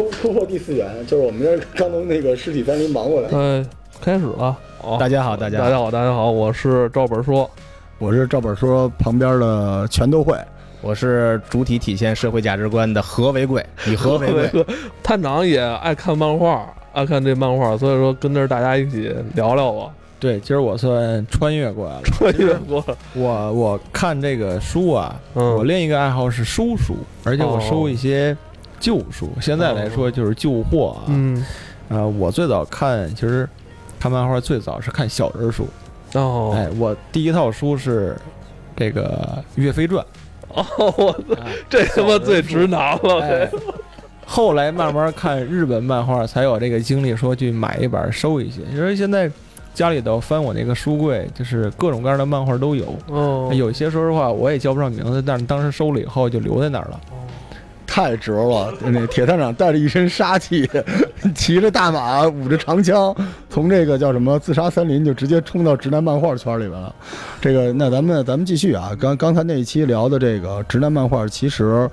突突破第四元，就是我们这刚从那个尸体森林忙过来。呃，开始了。哦大家好，大家好，大家好，大家好，我是赵本说。我是赵本说旁边的全都会，我是主体体现社会价值观的何为贵，以和为贵。探长也爱看漫画，爱看这漫画，所以说跟着大家一起聊聊吧。对，今儿我算穿越过来了。穿越过，我我看这个书啊，嗯我另一个爱好是收书，而且我哦收一些旧书。现在来说就是旧货啊。嗯，啊，我最早看其实看漫画最早是看小人书。哦，哎，我第一套书是这个《岳飞传哦，我操，这他妈最直男》。了，哎，后来慢慢看日本漫画，才有这个精力说去买一本收一些。因为现在家里头翻我那个书柜，就是各种各样的漫画都有。哦，有些说实话我也叫不上名字，但是当时收了以后就留在那儿了。太值了！那铁探长带着一身杀气，骑着大马，舞着长枪，从这个叫什么自杀森林就直接冲到直男漫画圈里边了。这个，那咱们咱们继续啊，刚刚才那一期聊的这个直男漫画，其实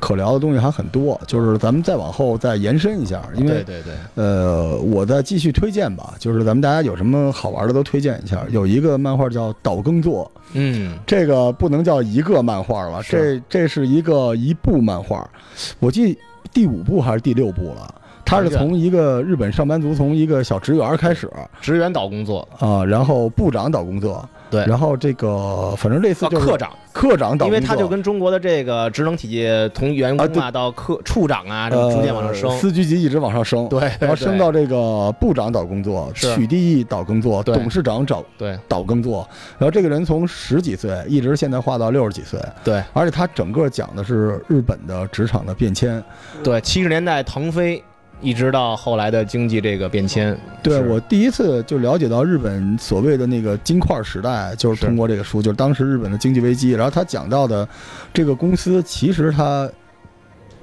可聊的东西还很多，就是咱们再往后再延伸一下，因为对对对，呃，我再继续推荐吧，就是咱们大家有什么好玩的都推荐一下。有一个漫画叫《岛耕作》，嗯，这个不能叫一个漫画了，这这是一个一部漫画，我记第五部还是第六部了。他是从一个日本上班族，从一个小职员开始。职员岛工作，啊、然后部长岛工作，对，然后这个反正类似啊，就是科长，科长岛工作，因为他就跟中国的这个职能体系从员工啊到科处长啊，逐渐往上升。呃，。司局级一直往上升，对，然后升到这个部长岛工作，是。取缔役岛工作，对。董事长找对。岛工作，然后这个人从十几岁一直现在画到六十几岁，对。而且他整个讲的是日本的职场的变迁。对，七十年代腾飞，一直到后来的经济这个变迁。对我第一次就了解到日本所谓的那个金块时代，就是是通过这个书，就是当时日本的经济危机，然后他讲到的这个公司其实它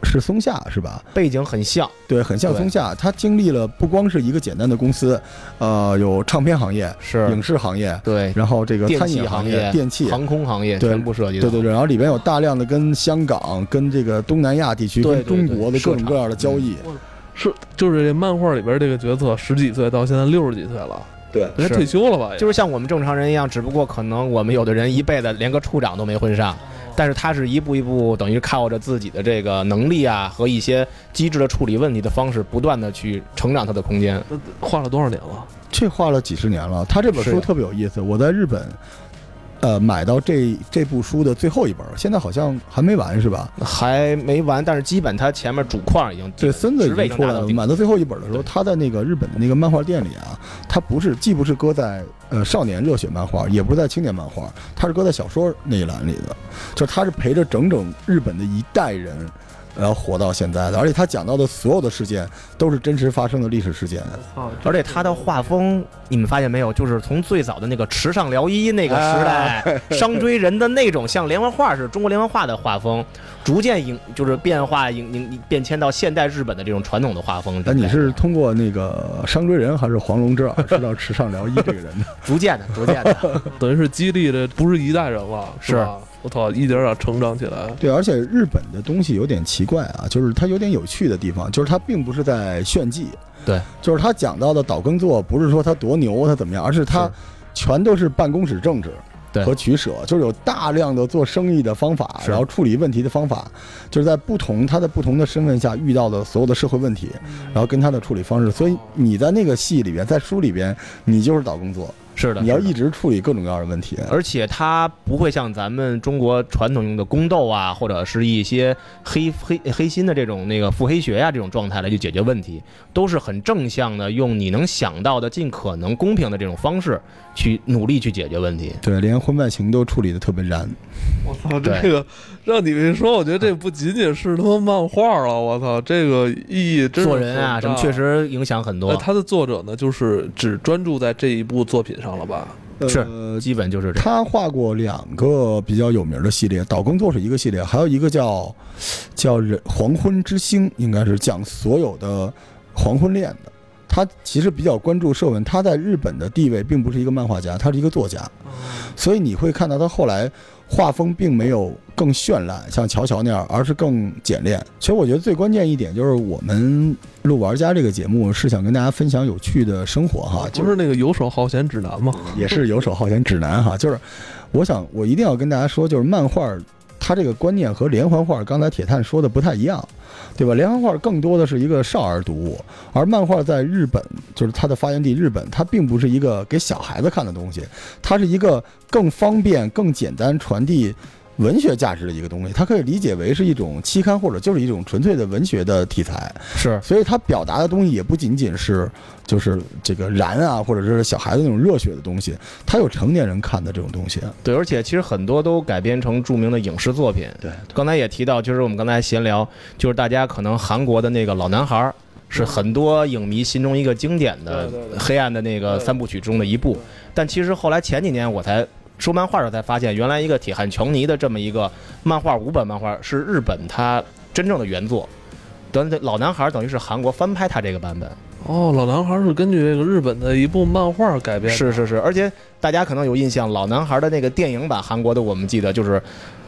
是松下是吧？背景很像，对，很像松下，它经历了不光是一个简单的公司，呃，有唱片行业、是影视行业，对然后这个餐饮行业、电器。航空行业对全部涉及到。对对对，然后里边有大量的跟香港、跟这个东南亚地区、跟中国的各种各样的交易。是就是这漫画里边这个角色十几岁到现在六十几岁了，对，人家退休了吧？就是像我们正常人一样，只不过可能我们有的人一辈子连个处长都没混上，但是他是一步一步，等于靠着自己的这个能力啊和一些机智的处理问题的方式，不断的去成长他的空间。画了多少年了？这画了几十年了。他这本书特别有意思，我在日本，呃，买到这这部书的最后一本，现在好像还没完是吧？还没完，但是基本他前面主框已经对，孙子已经出来了。买到最后一本的时候，他在那个日本的那个漫画店里啊，他不是既不是搁在呃少年热血漫画，也不是在青年漫画，他是搁在小说那一栏里的，就是他是陪着整整日本的一代人。然后活到现在的，而且他讲到的所有的事件都是真实发生的历史事件。操，而且他的画风，你们发现没有？就是从最早的那个池上辽一那个时代，商追人的那种像连环画似的中国连环画的画风，逐渐影就是变化影影变迁到现代日本的这种传统的画风。那你是通过那个商追人还是黄龙之耳知道池上辽一这个人的？逐渐的、逐渐的，等于是激励的不是一代人了，是吧？我操，一点点成长起来。对，而且日本的东西有点奇怪啊，就是它有点有趣的地方，就是它并不是在炫技，对，就是他讲到的岛耕作，不是说他多牛，他怎么样，而是他全都是办公室政治。对和取舍，就是有大量的做生意的方法，然后处理问题的方法，就是在不同他的不同的身份下遇到的所有的社会问题，然后跟他的处理方式。所以你在那个戏里边，在书里边，你就是岛工作，是的，你要一直处理各种各样的问题。而且它不会像咱们中国传统用的宫斗啊，或者是一些黑黑黑心的这种那个腹黑学呀、这种状态来去解决问题，都是很正向的，用你能想到的尽可能公平的这种方式去努力去解决问题。对，连婚外情都处理的特别燃。我操，这个让你们一说，我觉得这不仅仅是他妈漫画了，我操，这个意义真是做人啊，什么确。实影响很多，那他的作者呢，就是只专注在这一部作品上了吧？是呃基本就是这样。他画过两个比较有名的系列，岛工作是一个系列，还有一个叫叫人黄昏之星，应该是讲所有的黄昏恋的。他其实比较关注社文，他在日本的地位并不是一个漫画家，他是一个作家，所以你会看到他后来画风并没有更绚烂，像乔乔那样，而是更简练。其实我觉得最关键一点就是我们录玩家这个节目是想跟大家分享有趣的生活哈，就不是那个游手好闲指南吗？也是游手好闲指南哈，就是我想我一定要跟大家说，就是漫画他这个观念和连环画刚才铁探说的不太一样，对吧？连环画更多的是一个少儿读物，而漫画在日本就是它的发源地日本，它并不是一个给小孩子看的东西，它是一个更方便、更简单传递。文学价值的一个东西，它可以理解为是一种期刊，或者就是一种纯粹的文学的题材。是，所以它表达的东西也不仅仅是就是这个燃啊，或者是小孩子那种热血的东西，它有成年人看的这种东西。对，而且其实很多都改编成著名的影视作品。对，刚才也提到，就是我们刚才闲聊，就是大家可能韩国的那个老男孩是很多影迷心中一个经典的黑暗的那个三部曲中的一部，但其实后来前几年我才。收漫画的时候才发现，原来一个铁汉琼尼的这么一个漫画五本漫画是日本它真正的原作，等老男孩等于是韩国翻拍他这个版本。哦，老男孩是根据这个日本的一部漫画改编。是是是，而且大家可能有印象，老男孩的那个电影版韩国的，我们记得就是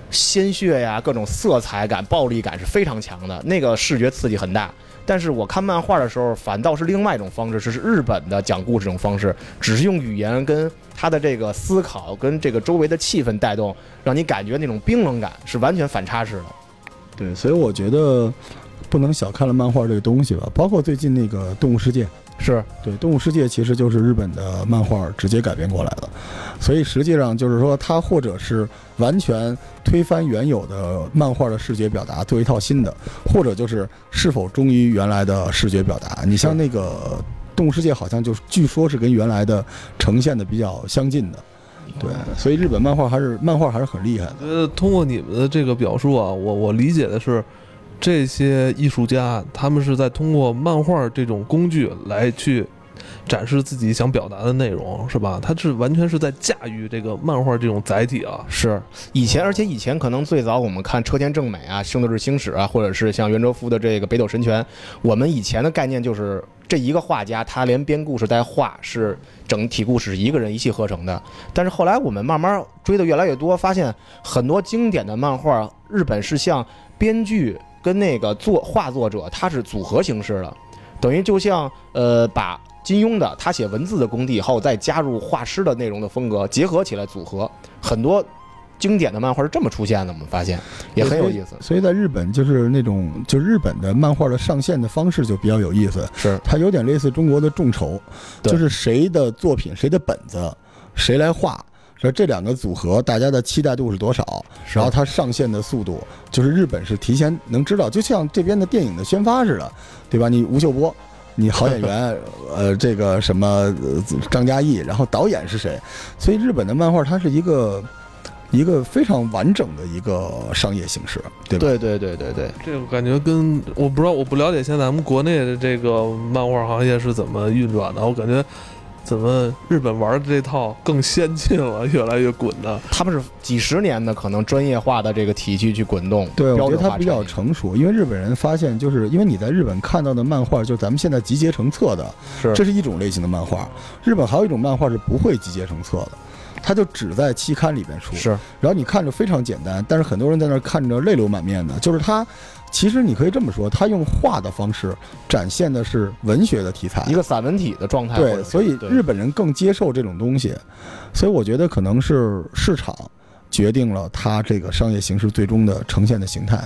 鲜血呀，各种色彩感、暴力感是非常强的，那个视觉刺激很大。但是我看漫画的时候，反倒是另外一种方式，是日本的讲故事这种方式，只是用语言跟他的这个思考跟这个周围的气氛带动，让你感觉那种冰冷感是完全反差式的。对，所以我觉得不能小看了漫画这个东西吧，包括最近那个《动物世界》。是对《动物世界》其实就是日本的漫画直接改编过来的，所以实际上就是说，它或者是完全推翻原有的漫画的视觉表达，做一套新的，或者就是是否忠于原来的视觉表达。你像那个《动物世界》，好像就据说是跟原来的呈现的比较相近的，对，所以日本漫画还是漫画还是很厉害的。呃通过你们的这个表述啊，我我理解的是。这些艺术家，他们是在通过漫画这种工具来去展示自己想表达的内容，是吧？他是完全是在驾驭这个漫画这种载体啊。是以前，而且以前可能最早我们看车田正美啊、圣斗士星矢啊，或者是像袁哲夫的这个北斗神拳，我们以前的概念就是这一个画家，他连编故事带画是整体故事一个人一气呵成的。但是后来我们慢慢追的越来越多，发现很多经典的漫画，日本是像编剧。跟那个作画作者他是组合形式的，等于就像呃把金庸的他写文字的功底以后，再加入画师的内容的风格结合起来组合，很多经典的漫画是这么出现的。我们发现也很有意思。所以在日本就是那种就日本的漫画的上线的方式就比较有意思，是它有点类似中国的众筹，就是谁的作品谁的本子谁来画。说这两个组合，大家的期待度是多少？然后它上线的速度，就是日本是提前能知道，就像这边的电影的宣发似的，对吧？你吴秀波，你好演员，呃，这个什么张嘉译，然后导演是谁？所以日本的漫画它是一个一个非常完整的一个商业形式，对吧？对对对对对，这个感觉跟我不知道，我不了解现在咱们国内的这个漫画行业是怎么运转的，我感觉。怎么日本玩的这套更先进了，越来越滚的？他们是几十年的可能专业化的这个体系去滚动。对，我觉得它比较成熟，因为日本人发现，就是因为你在日本看到的漫画，就咱们现在集结成册的，是这是一种类型的漫画。日本还有一种漫画是不会集结成册的，它就只在期刊里边出。是，然后你看着非常简单，但是很多人在那看着泪流满面的，就是它。其实你可以这么说，他用画的方式展现的是文学的题材，一个散文体的状态。对，所以日本人更接受这种东西，所以我觉得可能是市场决定了他这个商业形式最终的呈现的形态。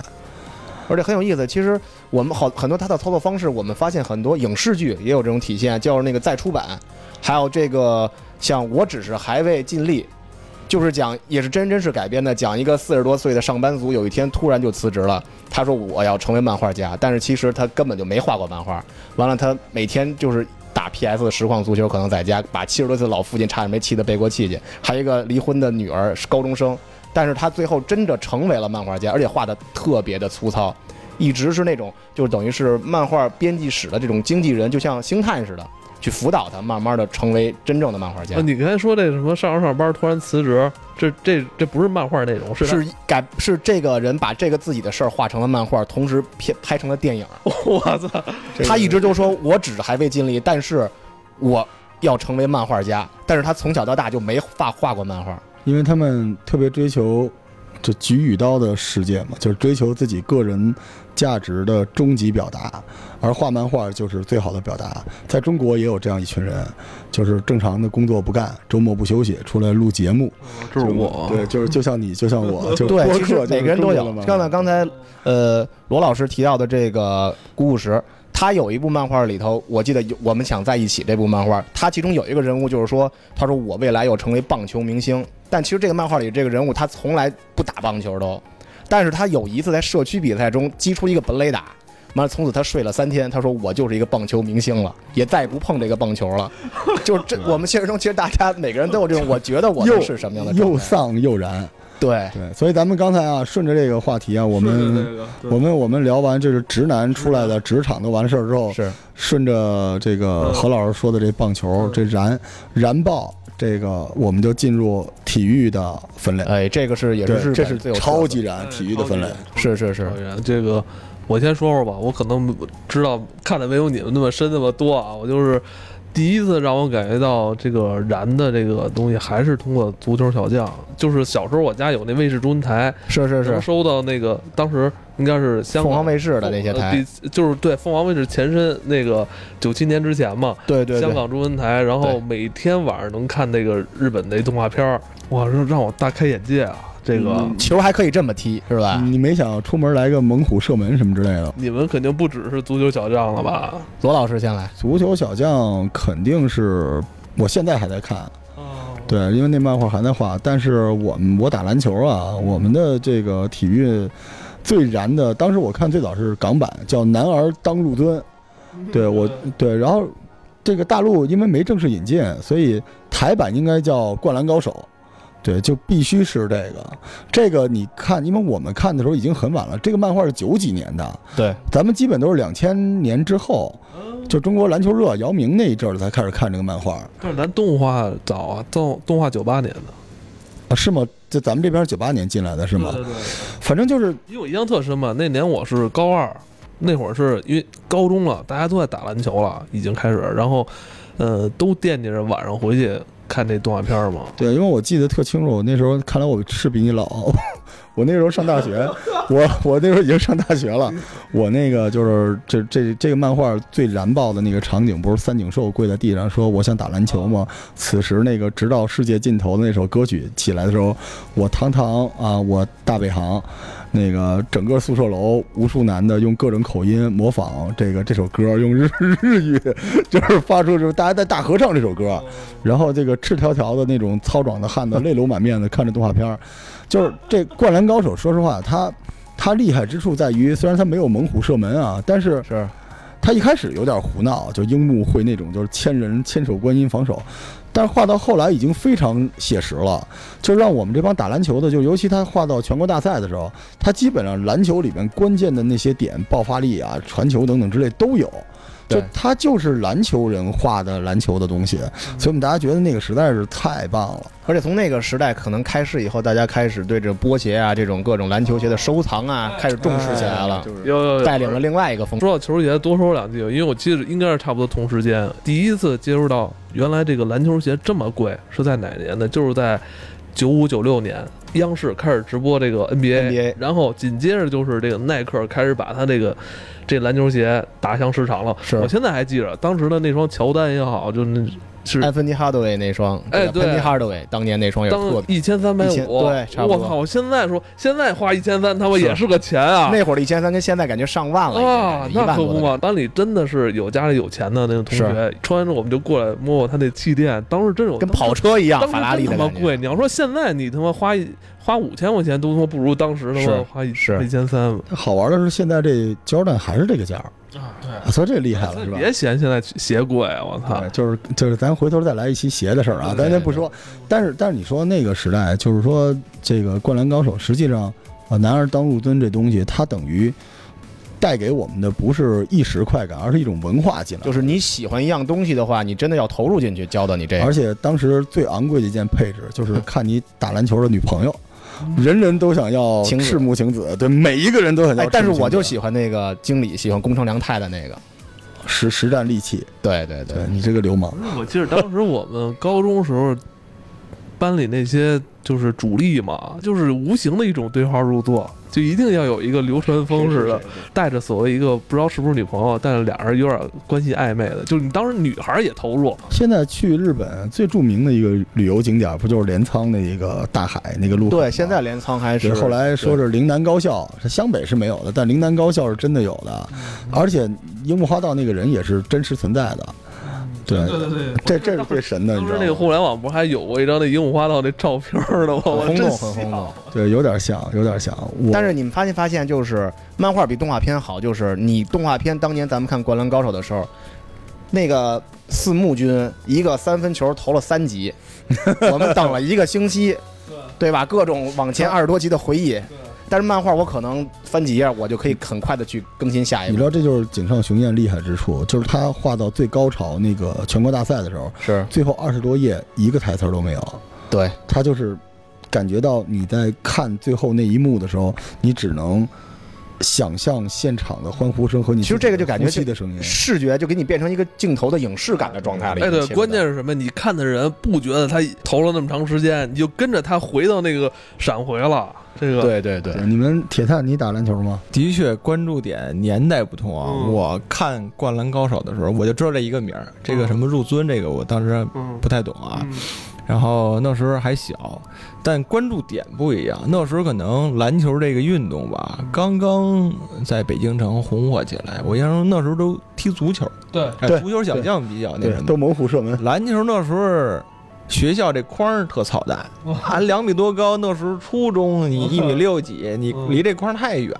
而且很有意思，其实我们好很多他的操作方式，我们发现很多影视剧也有这种体现，叫那个再出版，还有这个像我只是还未尽力。就是讲，也是真真实改编的，讲一个四十多岁的上班族，有一天突然就辞职了。他说我要成为漫画家，但是其实他根本就没画过漫画。完了，他每天就是打 PS 的实况足球，可能在家把七十多岁的老父亲差点没气得背过气去。还有一个离婚的女儿是高中生，但是他最后真的成为了漫画家，而且画的特别的粗糙，一直是那种就等于是漫画编辑室的这种经纪人，就像星探似的。去辅导他，慢慢的成为真正的漫画家啊，。你刚才说这什么上着上班突然辞职，这这这不是漫画内容，是是改是这个人把这个自己的事儿画成了漫画，同时拍拍成了电影。我操，他一直就说，我只是还未尽力，但是我要成为漫画家。但是他从小到大就没画画过漫画。因为他们特别追求这举与刀的世界嘛，就是追求自己个人价值的终极表达，而画漫画就是最好的表达。在中国也有这样一群人，就是正常的工作不干，周末不休息，出来录节目。这是我，对，就是就像你，就像我，就对，播其实客每个人都有。刚刚才刚才呃罗老师提到的这个古古石，他有一部漫画里头，我记得有我们想在一起这部漫画，他其中有一个人物就是说，他说我未来要成为棒球明星，但其实这个漫画里这个人物他从来不打棒球都，但是他有一次在社区比赛中击出一个本垒打。完了，从此他睡了三天。他说：“我就是一个棒球明星了，也再也不碰这个棒球了。”就是这，我们现实中其实大家每个人都有这种，我觉得我又是什么样的状又丧又燃。对，对，所以咱们刚才啊，顺着这个话题啊，我们我们我们聊完就是直男出来的职场都完事儿之后，是顺着这个何老师说的这棒球，这燃燃爆，这个我们就进入体育的分类。哎，这个是也是这是最有超级燃体育的分类。是是是这个，我先说说吧，我可能知道看的没有你们那么深那么多啊，我就是第一次让我感觉到这个燃的这个东西，还是通过足球小将。就是小时候我家有那卫视中文台，是是是收到那个当时应该是香凤港凰卫视的那些呃台，比就是对凤凰卫视前身那个九七年之前嘛，对对对，香港中文台，然后每天晚上能看那个日本那动画片儿，哇，让让我大开眼界啊！这个、嗯球还可以这么踢，是吧？你没想出门来个猛虎射门什么之类的？你们肯定不只是足球小将了吧？左老师先来，足球小将肯定是我现在还在看，哦，对，因为那漫画还在画。但是我们我打篮球啊，我们的这个体育最燃的，当时我看最早是港版，叫《男儿当入樽》，对我对，然后这个大陆因为没正式引进，所以台版应该叫《灌篮高手》。对，就必须是这个。这个你看，因为我们看的时候已经很晚了。这个漫画是九几年的，对，咱们基本都是两千年之后，就中国篮球热，姚明那一阵儿才开始看这个漫画但是咱动画早啊，动动画九八年的啊？是吗？就咱们这边九八年进来的是吗？对对对反正就是因为我印象特深嘛，那年我是高二，那会儿是因为高中了，大家都在打篮球了，已经开始，然后，呃，都惦记着晚上回去看这动画片儿嘛。对，因为我记得特清楚，我那时候看来我是比你老，我那时候上大学，我我那时候已经上大学了，我那个就是这这这个漫画最燃爆的那个场景，不是三井寿跪在地上说我想打篮球吗？此时那个直到世界尽头的那首歌曲起来的时候，我堂堂啊，我大北航。那个整个宿舍楼无数男的用各种口音模仿这个这首歌，用日日语就是发出就是大家在大合唱这首歌，然后这个赤条条的那种糙壮的汉子泪流满面的看着动画片儿，就是这《灌篮高手》，说实话，他他厉害之处在于，虽然他没有猛虎射门啊，但是是。他一开始有点胡闹，就樱木会那种就是千人千手观音防守，但是画到后来已经非常写实了，就让我们这帮打篮球的，就尤其他画到全国大赛的时候，他基本上篮球里面关键的那些点，爆发力啊、传球等等之类都有。就对他就是篮球人画的篮球的东西，所以我们大家觉得那个实在是太棒了。而且从那个时代可能开始以后，大家开始对这波鞋啊这种各种篮球鞋的收藏啊开始重视起来了，就是带领了另外一个风。说到球鞋，多说两句，因为我记得应该是差不多同时间，第一次接触到原来这个篮球鞋这么贵，是在哪年呢？就是在九五九六年，央视开始直播这个 NBA，, NBA 然后紧接着就是这个耐克开始把他这个这篮球鞋打向市场了。是我现在还记着当时的那双乔丹也好，就那是安芬尼哈德韦那双，哎对安芬尼哈德韦当年那双也特别，一千三百1000五，对差不多我靠！现在说现在花一千三，他妈也是个钱啊！那会儿的一千三跟现在感觉上万了，啊，那可不嘛！班里真的是有家里有钱的那种同学，穿完之后我们就过来摸摸他那气垫，当时真有跟跑车一样，当时法拉利。他妈贵。你要说现在你他妈花一花五千块钱，都他妈不如当时他是妈花一千三好玩的是，现在这 Jordan 还是这个价儿，啊！对，啊所以这厉害了，是吧？别嫌现在鞋贵，我操对，！就是就是，咱回头再来一期鞋的事儿啊，咱先不说。但是但是你说那个时代，就是说这个《灌篮高手》，实际上啊，男儿当入樽这东西，它等于带给我们的不是一时快感，而是一种文化进来。就是你喜欢一样东西的话，你真的要投入进去，教到你这个。而且当时最昂贵的一件配置就是看你打篮球的女朋友，人人都想要赤木晴子，对，每一个人都很要哎。但是我就喜欢那个经理，喜欢宫城良太的那个。实实战利器，对对对对，你这个流氓。我记得当时我们高中时候，班里那些就是主力嘛，就是无形的一种对号入座，就一定要有一个流川枫似的，带着所谓一个不知道是不是女朋友，但是俩人有点关系暧昧的，就是你当时女孩也投入，现在去日本最著名的一个旅游景点，不就是镰仓的一个大海那个路？对，现在镰仓还是是后来说是陵南高校，是湘北是没有的，但陵南高校是真的有的，而且樱木花道那个人也是真实存在的。对，对对，这这是最神的，你当知道吗？时那个互联网不是还有过一张那樱木花道那照片的吗？我很轰动，真很轰动。对，有点像，有点像。但是你们发现发现，就是漫画比动画片好，就是你动画片当年咱们看《灌篮高手》的时候，那个四木君一个三分球投了三集，我们等了一个星期，对吧？各种往前二十多集的回忆。但是漫画我可能翻几页，我就可以很快的去更新下一个。你知道，这就是井上雄彦厉害之处，就是他画到最高潮那个全国大赛的时候，是。最后二十多页一个台词儿都没有，对，他就是感觉到你在看最后那一幕的时候，你只能想象现场的欢呼声和你其实这个就感觉呼吸的声音。视觉就给你变成一个镜头的影视感的状态了。哎，对关键是什么？你看的人不觉得他投了那么长时间，你就跟着他回到那个闪回了。这个，对对对，你们铁探，你打篮球吗？的确，关注点年代不同啊。嗯我看《灌篮高手》的时候，我就知道这一个名儿，这个什么入樽，这个我当时嗯不太懂啊。嗯然后那时候还小，但关注点不一样。那时候可能篮球这个运动吧，刚刚在北京城红火起来。我印象中那时候都踢足球，对，足球小将比较那什，么。都猛虎射门。篮球那时候学校这框儿特操蛋，啊，两米多高，那时候初中你一米六几，你嗯离这框儿太远，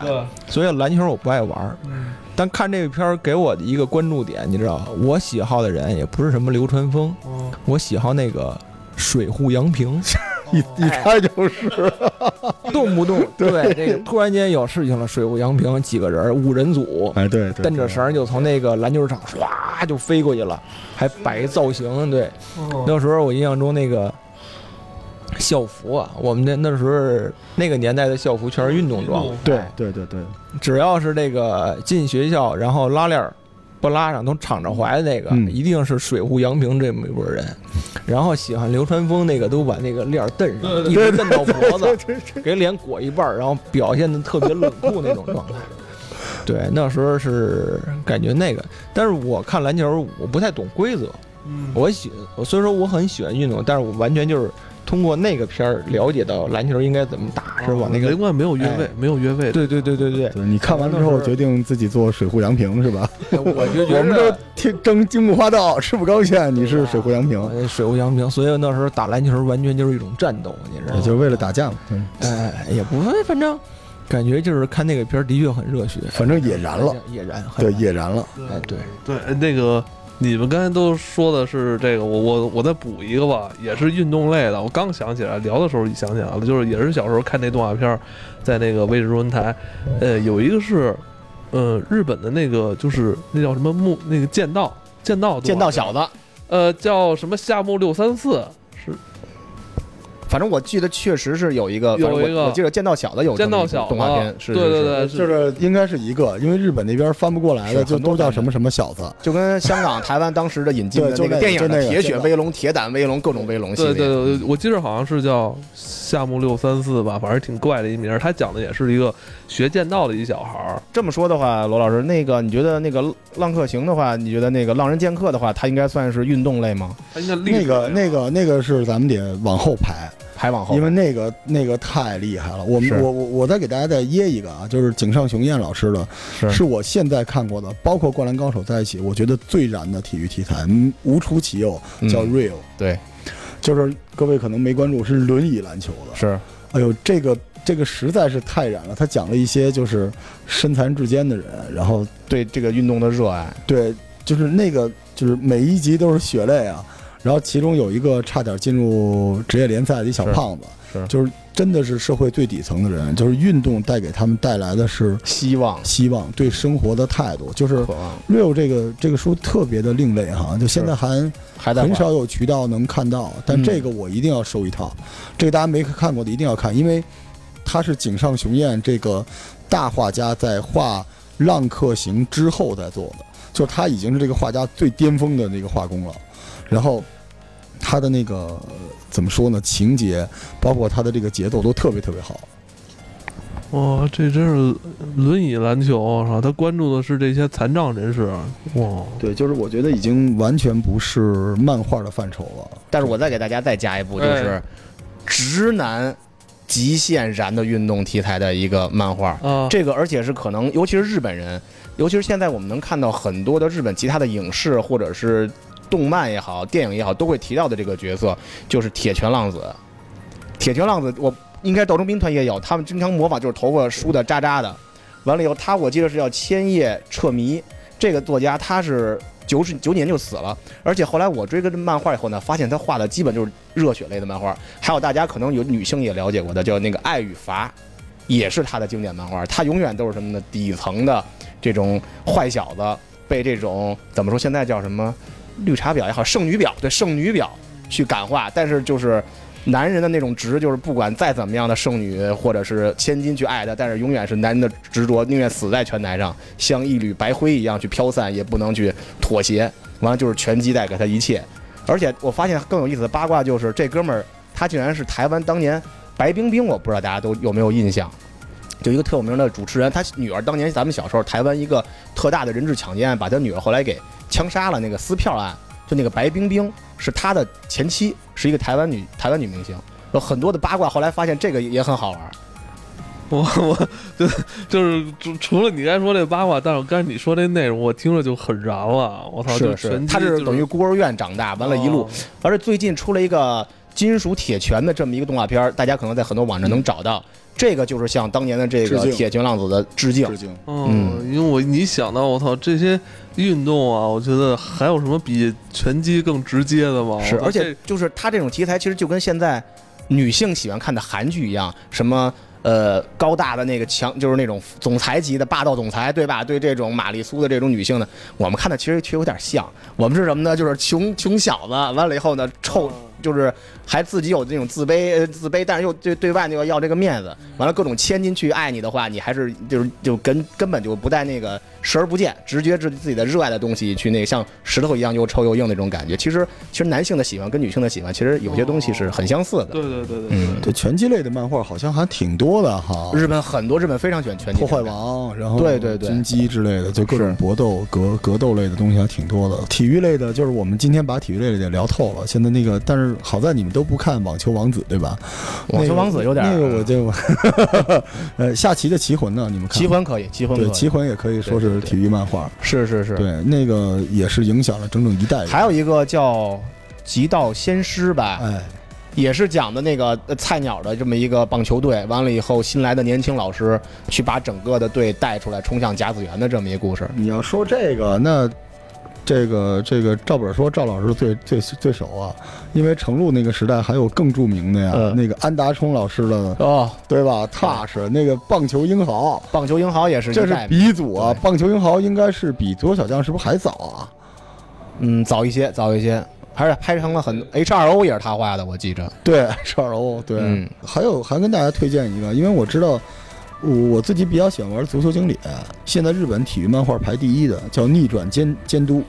所以篮球我不爱玩儿。但看这个片儿给我的一个关注点，你知道，我喜好的人也不是什么流川枫，嗯我喜好那个水户洋平，一一猜就是，动不动对。这个突然间有事情了，水户洋平几个人五人组，哎，对对，蹬着绳就从那个篮球场唰就飞过去了，还摆造型，对。那时候我印象中那个校服啊，我们那那时候那个年代的校服全是运动装，对对对对，只要是这个进学校，然后拉链儿不拉上都敞着怀的那个，嗯。一定是水户洋平这么一拨人。然后喜欢流川枫那个都把那个链儿蹬上，一直蹬到脖子，给脸裹一半儿，然后表现的特别冷酷那种状态。对，那时候是感觉那个，但是我看篮球我不太懂规则，嗯。我喜我虽说我很喜欢运动，但是我完全就是通过那个片儿了解到篮球应该怎么打，是吧那个没有越位哎，没有越位的。对对对对对，对你看完之后决定自己做水户洋平是吧？我就觉我们都争金木花道，赤木刚宪，你是水户洋平，呃水户洋平，所以那时候打篮球完全就是一种战斗，你知道吗？就是为了打架嘛。嗯，哎，也不会，反正感觉就是看那个片儿的确很热血，反正也燃了，也燃，对，燃也燃了。哎对，对，那个你们刚才都说的是这个，我我我再补一个吧，也是运动类的。我刚想起来，聊的时候想起来了，就是也是小时候看那动画片儿，在那个卫视中文台，呃，有一个是，呃，日本的那个就是那叫什么木那个剑道剑道剑道小子，呃，叫什么夏目六三四是反正我记得确实是有一个，反正有一个。我我记得剑道小子有动画片，子，是对对，对，是。就是应该是一个，因为日本那边翻不过来的，就都叫什么什么小子。就跟香港、台湾当时的引进的 那个电影的铁血威龙、铁胆威龙各种威龙系对列，对对，我记得好像是叫夏目六三四吧，反正挺怪的一名。他讲的也是一个学剑道的一小孩儿，这么说的话，罗老师，那个你觉得那个浪客行的话，你觉得那个浪人剑客的话，它应该算是运动类吗？他应该那个那个那个是咱们得往后排，排往后，因为那个那个太厉害了。我们我我我再给大家再掖一个啊，就是井上雄彦老师的，是。是我现在看过的，包括《灌篮高手》在一起，我觉得最燃的体育题材，嗯无出其右，叫嗯 Real，、对，就是各位可能没关注，是轮椅篮球的。是。哎呦，这个这个实在是太燃了。他讲了一些就是身残志坚的人，然后对这个运动的热爱，对，就是那个就是每一集都是血泪啊。然后其中有一个差点进入职业联赛的一小胖子，是。就是真的是社会最底层的人，就是运动带给他们带来的是希望。希望，对生活的态度，就是 real 这个这个书特别的另类哈，就现在还还在很少有渠道能看到，但嗯。这个我一定要收一套，这个大家没看过的一定要看，因为它是井上雄彦这个大画家在画《浪客行》之后在做的，就是他已经是这个画家最巅峰的那个画工了，然后他的那个呃怎么说呢，情节包括他的这个节奏都特别特别好。哇，这真是轮椅篮球啊！他关注的是这些残障人士，哇，对，就是我觉得已经完全不是漫画的范畴了。但是我再给大家再加一部，就是哎直男极限燃的运动题材的一个漫画。啊，这个而且是可能，尤其是日本人，尤其是现在我们能看到很多的日本其他的影视或者是动漫也好、电影也好，都会提到的这个角色，就是铁拳浪子。铁拳浪子，我应该斗争兵团也有，他们经常模仿，就是头发梳的渣渣的。完了以后，他我记得是叫千叶彻弥，这个作家他是九十九年就死了，而且后来我追个漫画以后呢，发现他画的基本就是热血类的漫画，还有大家可能有女性也了解过的，叫那个《爱与罚》，也是他的经典漫画。他永远都是什么呢？底层的这种坏小子被这种怎么说？现在叫什么绿茶婊也好，剩女婊对剩女婊去感化，但是就是。男人的那种直，就是不管再怎么样的剩女或者是千金去爱他，但是永远是男人的执着，宁愿死在拳台上，像一缕白灰一样去飘散，也不能去妥协。完了就是拳击带给他一切。而且我发现更有意思的八卦就是这哥们儿，他竟然是台湾当年白冰冰，我不知道大家都有没有印象，就一个特有名的主持人，他女儿当年咱们小时候台湾一个特大的人质抢劫案，把他女儿后来给枪杀了，那个撕票案，就那个白冰冰是他的前妻，是一个台湾女台湾女明星。有很多的八卦，后来发现这个也很好玩。我 我 就就是除除了你刚才说这八卦，但是刚才你说这内容，我听着就很燃了。我操，是是他是等于孤儿院长大，完了一路哦而且最近出了一个金属铁拳的这么一个动画片儿，大家可能在很多网站能找到。这个就是向当年的这个铁拳浪子的致敬。致敬。嗯，因为我你想到我操这些运动啊，我觉得还有什么比拳击更直接的吗？是，而且就是他这种题材，其实就跟现在女性喜欢看的韩剧一样，什么。呃，高大的那个强，就是那种总裁级的霸道总裁，对吧？对这种玛丽苏的这种女性呢，我们看的其实却有点像。我们是什么呢？就是穷穷小子，完了以后呢，臭，就是还自己有这种自卑，呃自卑，但是又对对外又要要这个面子。完了，各种千金去爱你的话，你还是就是就根根本就不带那个视而不见，直觉自自己的热爱的东西去那个像石头一样又臭又硬那种感觉。其实其实男性的喜欢跟女性的喜欢，其实有些东西是很相似的。对对对对，嗯对拳击类的漫画好像还挺多的哈，日本很多日本非常喜欢拳击破坏王，然后对对对军机之类的，就各种搏斗、格格斗类的东西还挺多的。体育类的，就是我们今天把体育类的也聊透了。现在那个，但是好在你们都不看网球王子，对吧？网球王子有点儿那个我就，呃，下棋的棋魂呢？你们看棋魂可以，棋魂对以，棋魂也可以说是体育漫画，是是是。对，那个也是影响了整整一代人。还有一个叫《极道先师》吧，哎，也是讲的那个呃菜鸟的这么一个棒球队，完了以后新来的年轻老师去把整个的队带出来，冲向甲子园的这么一个故事。你要说这个，那这个这个赵本说赵老师最最最熟啊，因为程璐那个时代还有更著名的呀，嗯那个安达充老师的，哦，对吧？Touch 那个棒球英豪，棒球英豪也是这是，鼻祖啊！棒球英豪应该是比足球小将是不是还早啊？嗯，早一些，早一些，还是拍成了很 H R O 也是他画的，我记着。对，H 二 O，，对，嗯还有还跟大家推荐一个，因为我知道。我我自己比较喜欢玩足球经理，现在日本体育漫画排第一的叫《逆转监监督》，《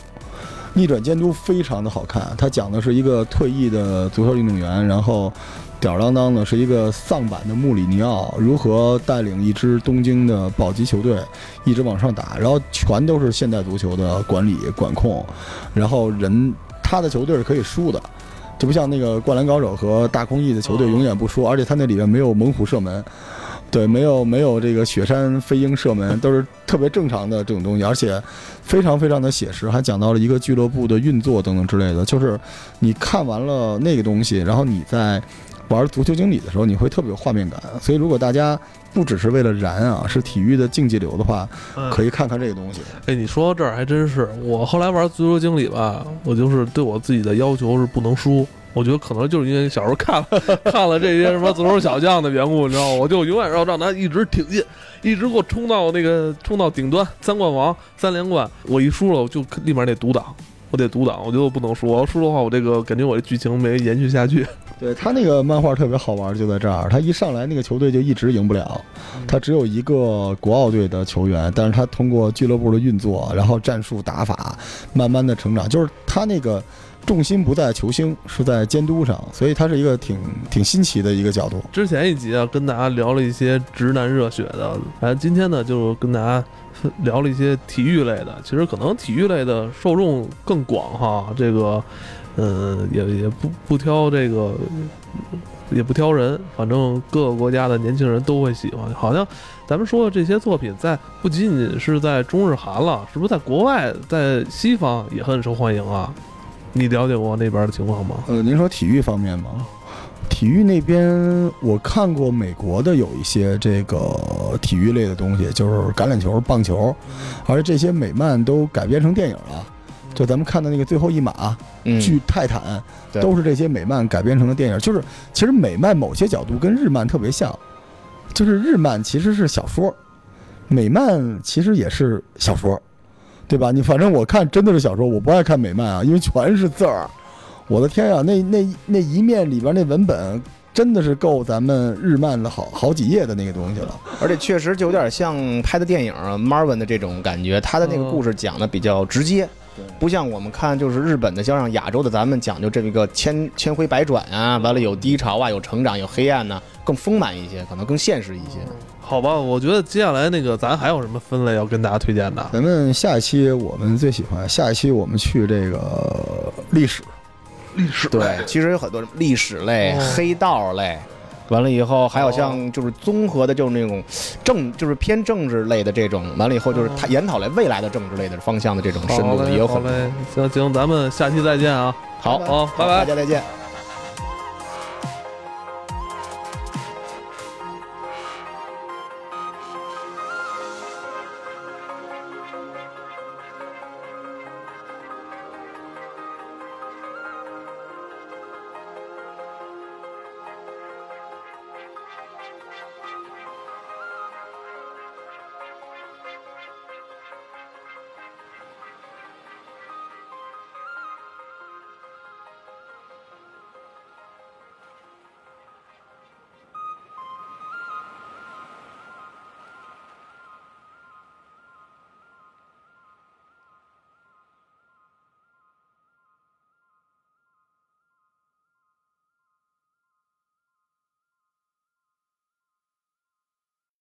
逆转监督》非常的好看。它讲的是一个退役的足球运动员，然后吊儿郎当的是一个丧版的穆里尼奥，如何带领一支东京的保级球队一直往上打，然后全都是现代足球的管理管控，然后人他的球队是可以输的。就不像那个《灌篮高手》和大空翼的球队永远不输，而且他那里面没有猛虎射门，对，没有没有这个雪山飞鹰射门，都是特别正常的这种东西，而且非常非常的写实，还讲到了一个俱乐部的运作等等之类的。就是你看完了那个东西，然后你在玩足球经理的时候，你会特别有画面感。所以如果大家不只是为了燃啊，是体育的竞技流的话，可以。看看这个东西。哎，你说到这儿还真是，我后来玩足球经理吧，我就是对我自己的要求是不能输，我觉得可能就是因为小时候看了 看了这些什么足球小将的缘故，你知道吗？我就永远要让他一直挺进，一直给我冲到那个冲到顶端，三冠王、三连冠。我一输了，我就立马得独挡，我得独挡，我觉得我不能输。我要输的话，我这个感觉我这剧情没延续下去。对他那个漫画特别好玩，就在这儿，他一上来那个球队就一直赢不了，他只有一个国奥队的球员，但是他通过俱乐部的运作，然后战术打法，慢慢的成长，就是他那个重心不在球星，是在监督上，所以他是一个挺挺新奇的一个角度。之前一集啊，跟大家聊了一些直男热血的，哎，今天呢就跟大家聊了一些体育类的。其实可能体育类的受众更广哈，这个，嗯，也也不不挑这个，也不挑人，反正各个国家的年轻人都会喜欢。好像咱们说的这些作品，在不仅仅是在中日韩了，是不是在国外，在西方也很受欢迎啊？你了解过那边的情况吗？呃，您说体育方面吗？体育那边我看过美国的有一些这个体育类的东西，就是橄榄球、棒球，而且这些美漫都改编成电影了。就咱们看的那个最后一马、嗯，巨泰坦，都是这些美漫改编成的电影。就是其实美漫某些角度跟日漫特别像，就是日漫其实是小说，美漫其实也是小说，对吧？你反正我看真的是小说，我不爱看美漫啊，因为全是字儿。我的天呀，那那那一面里边那文本真的是够咱们日漫的好好几页的那个东西了。而且确实就有点像拍的电影《Marvin》的这种感觉，他的那个故事讲的比较直接，不像我们看就是日本的，加上亚洲的，咱们讲究这个千千回百转啊，完了有低潮啊，有成长，有黑暗呐、更丰满一些，可能更现实一些。好吧，我觉得接下来那个咱还有什么分类要跟大家推荐的？咱们下一期我们最喜欢，下一期我们去这个历史。历史对，其实有很多历史类、哦黑道类，完了以后还有像就是综合的，就是那种政，就是偏政治类的这种，完了以后就是他研讨类未来的政治类的方向的这种深度的也有很多。行行，咱们下期再见啊！好，好，拜拜大。家再见。